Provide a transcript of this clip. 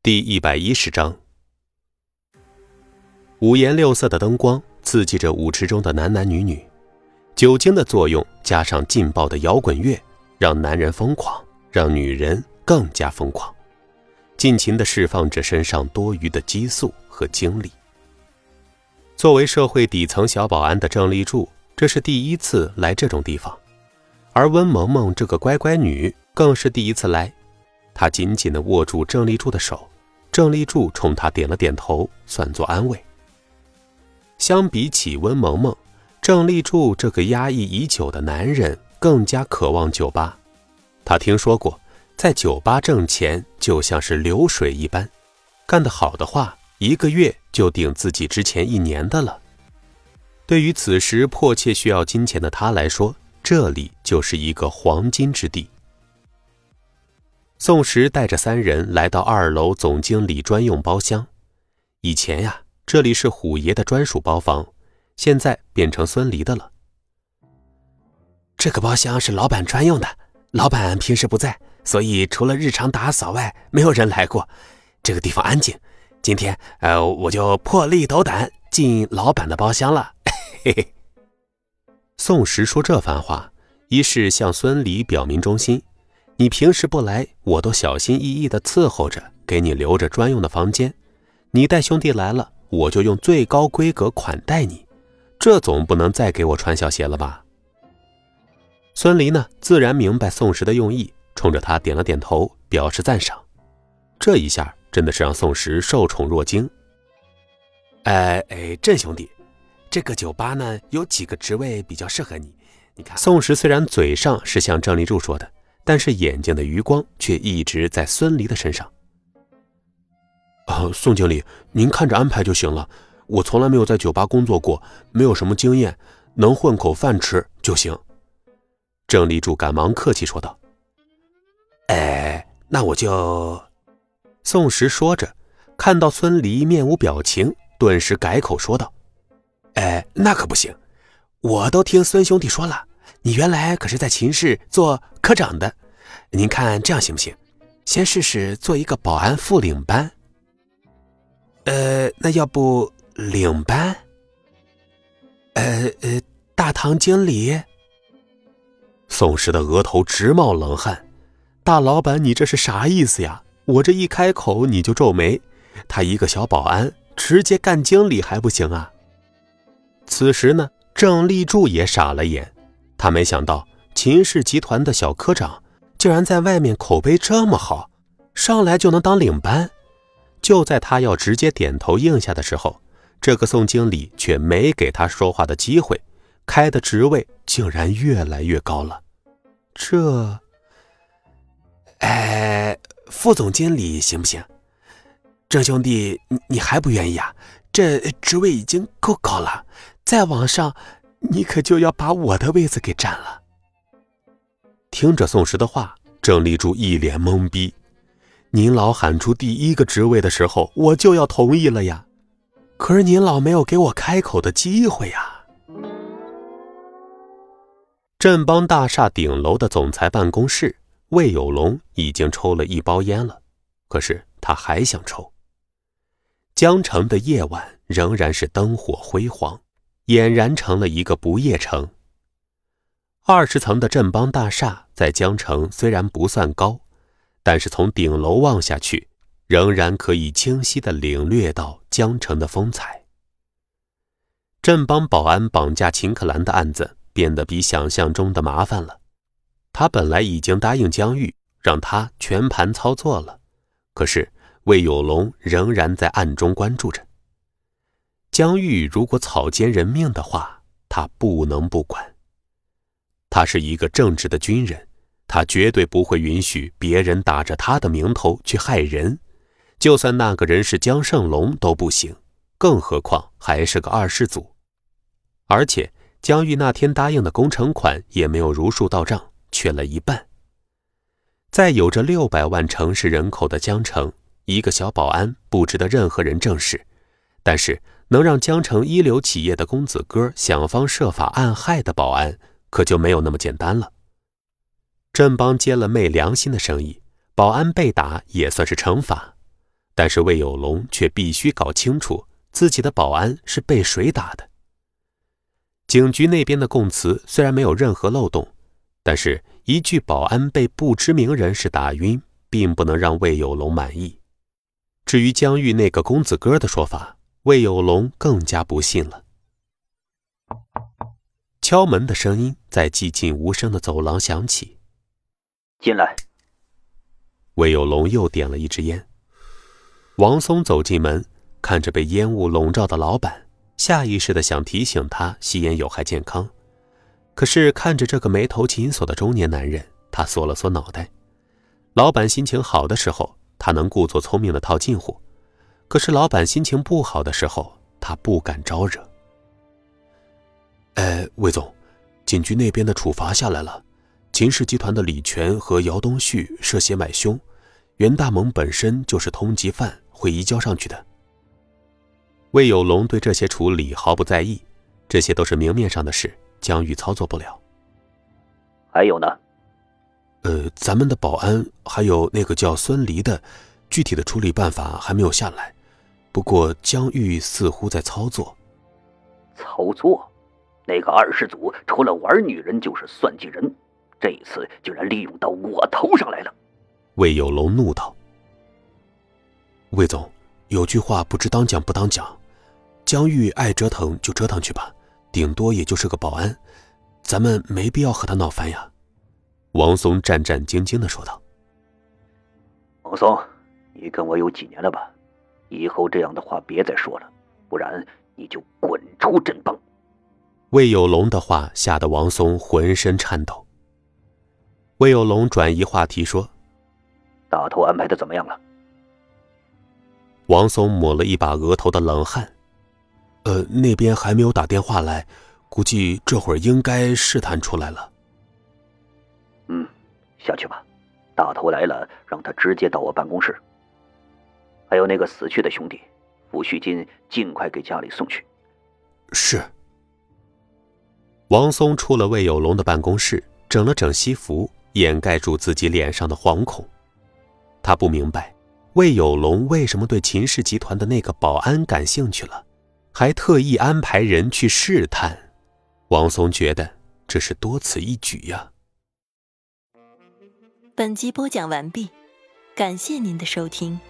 第一百一十章，五颜六色的灯光刺激着舞池中的男男女女，酒精的作用加上劲爆的摇滚乐，让男人疯狂，让女人更加疯狂，尽情的释放着身上多余的激素和精力。作为社会底层小保安的郑立柱，这是第一次来这种地方，而温萌萌这个乖乖女更是第一次来。他紧紧地握住郑立柱的手，郑立柱冲他点了点头，算作安慰。相比起温萌萌，郑立柱这个压抑已久的男人更加渴望酒吧。他听说过，在酒吧挣钱就像是流水一般，干得好的话，一个月就顶自己之前一年的了。对于此时迫切需要金钱的他来说，这里就是一个黄金之地。宋石带着三人来到二楼总经理专用包厢。以前呀，这里是虎爷的专属包房，现在变成孙离的了。这个包厢是老板专用的，老板平时不在，所以除了日常打扫外，没有人来过。这个地方安静，今天呃，我就破例斗胆进老板的包厢了。嘿嘿。宋石说这番话，一是向孙离表明忠心。你平时不来，我都小心翼翼地伺候着，给你留着专用的房间。你带兄弟来了，我就用最高规格款待你。这总不能再给我穿小鞋了吧？孙离呢，自然明白宋石的用意，冲着他点了点头，表示赞赏。这一下真的是让宋石受宠若惊。哎哎，郑兄弟，这个酒吧呢，有几个职位比较适合你？你看，宋石虽然嘴上是向郑立柱说的。但是眼睛的余光却一直在孙离的身上。啊，宋经理，您看着安排就行了。我从来没有在酒吧工作过，没有什么经验，能混口饭吃就行。郑立柱赶忙客气说道：“哎，那我就……”宋石说着，看到孙离面无表情，顿时改口说道：“哎，那可不行，我都听孙兄弟说了。”你原来可是在秦氏做科长的，您看这样行不行？先试试做一个保安副领班。呃，那要不领班？呃呃，大堂经理。宋石的额头直冒冷汗。大老板，你这是啥意思呀？我这一开口你就皱眉。他一个小保安，直接干经理还不行啊？此时呢，郑立柱也傻了眼。他没想到秦氏集团的小科长竟然在外面口碑这么好，上来就能当领班。就在他要直接点头应下的时候，这个宋经理却没给他说话的机会，开的职位竟然越来越高了。这，哎，副总经理行不行？郑兄弟，你你还不愿意啊？这职位已经够高了，再往上。你可就要把我的位子给占了。听着宋石的话，郑立柱一脸懵逼。您老喊出第一个职位的时候，我就要同意了呀。可是您老没有给我开口的机会呀。振邦大厦顶楼的总裁办公室，魏有龙已经抽了一包烟了，可是他还想抽。江城的夜晚仍然是灯火辉煌。俨然成了一个不夜城。二十层的振邦大厦在江城虽然不算高，但是从顶楼望下去，仍然可以清晰的领略到江城的风采。振邦保安绑架秦克兰的案子变得比想象中的麻烦了。他本来已经答应江玉让他全盘操作了，可是魏有龙仍然在暗中关注着。江玉如果草菅人命的话，他不能不管。他是一个正直的军人，他绝对不会允许别人打着他的名头去害人，就算那个人是江胜龙都不行，更何况还是个二世祖。而且江玉那天答应的工程款也没有如数到账，缺了一半。在有着六百万城市人口的江城，一个小保安不值得任何人正视，但是。能让江城一流企业的公子哥想方设法暗害的保安，可就没有那么简单了。振邦接了昧良心的生意，保安被打也算是惩罚。但是魏有龙却必须搞清楚自己的保安是被谁打的。警局那边的供词虽然没有任何漏洞，但是一句保安被不知名人士打晕，并不能让魏有龙满意。至于江玉那个公子哥的说法，魏有龙更加不信了。敲门的声音在寂静无声的走廊响起。进来。魏有龙又点了一支烟。王松走进门，看着被烟雾笼罩的老板，下意识的想提醒他吸烟有害健康，可是看着这个眉头紧锁的中年男人，他缩了缩脑袋。老板心情好的时候，他能故作聪明的套近乎，可是老板心情不好的时候，他不敢招惹。哎，魏总，警局那边的处罚下来了，秦氏集团的李全和姚东旭涉嫌买凶，袁大猛本身就是通缉犯。会移交上去的。魏有龙对这些处理毫不在意，这些都是明面上的事，江玉操作不了。还有呢？呃，咱们的保安还有那个叫孙离的，具体的处理办法还没有下来。不过江玉似乎在操作。操作？那个二世祖除了玩女人就是算计人，这一次竟然利用到我头上来了。魏有龙怒道。魏总，有句话不知当讲不当讲，江玉爱折腾就折腾去吧，顶多也就是个保安，咱们没必要和他闹翻呀。”王松战战兢兢的说道。“王松，你跟我有几年了吧？以后这样的话别再说了，不然你就滚出镇邦。”魏有龙的话吓得王松浑身颤抖。魏有龙转移话题说：“大头安排的怎么样了？”王松抹了一把额头的冷汗，呃，那边还没有打电话来，估计这会儿应该试探出来了。嗯，下去吧，大头来了，让他直接到我办公室。还有那个死去的兄弟，抚恤金尽快给家里送去。是。王松出了魏有龙的办公室，整了整西服，掩盖住自己脸上的惶恐。他不明白。魏有龙为什么对秦氏集团的那个保安感兴趣了，还特意安排人去试探？王松觉得这是多此一举呀。本集播讲完毕，感谢您的收听。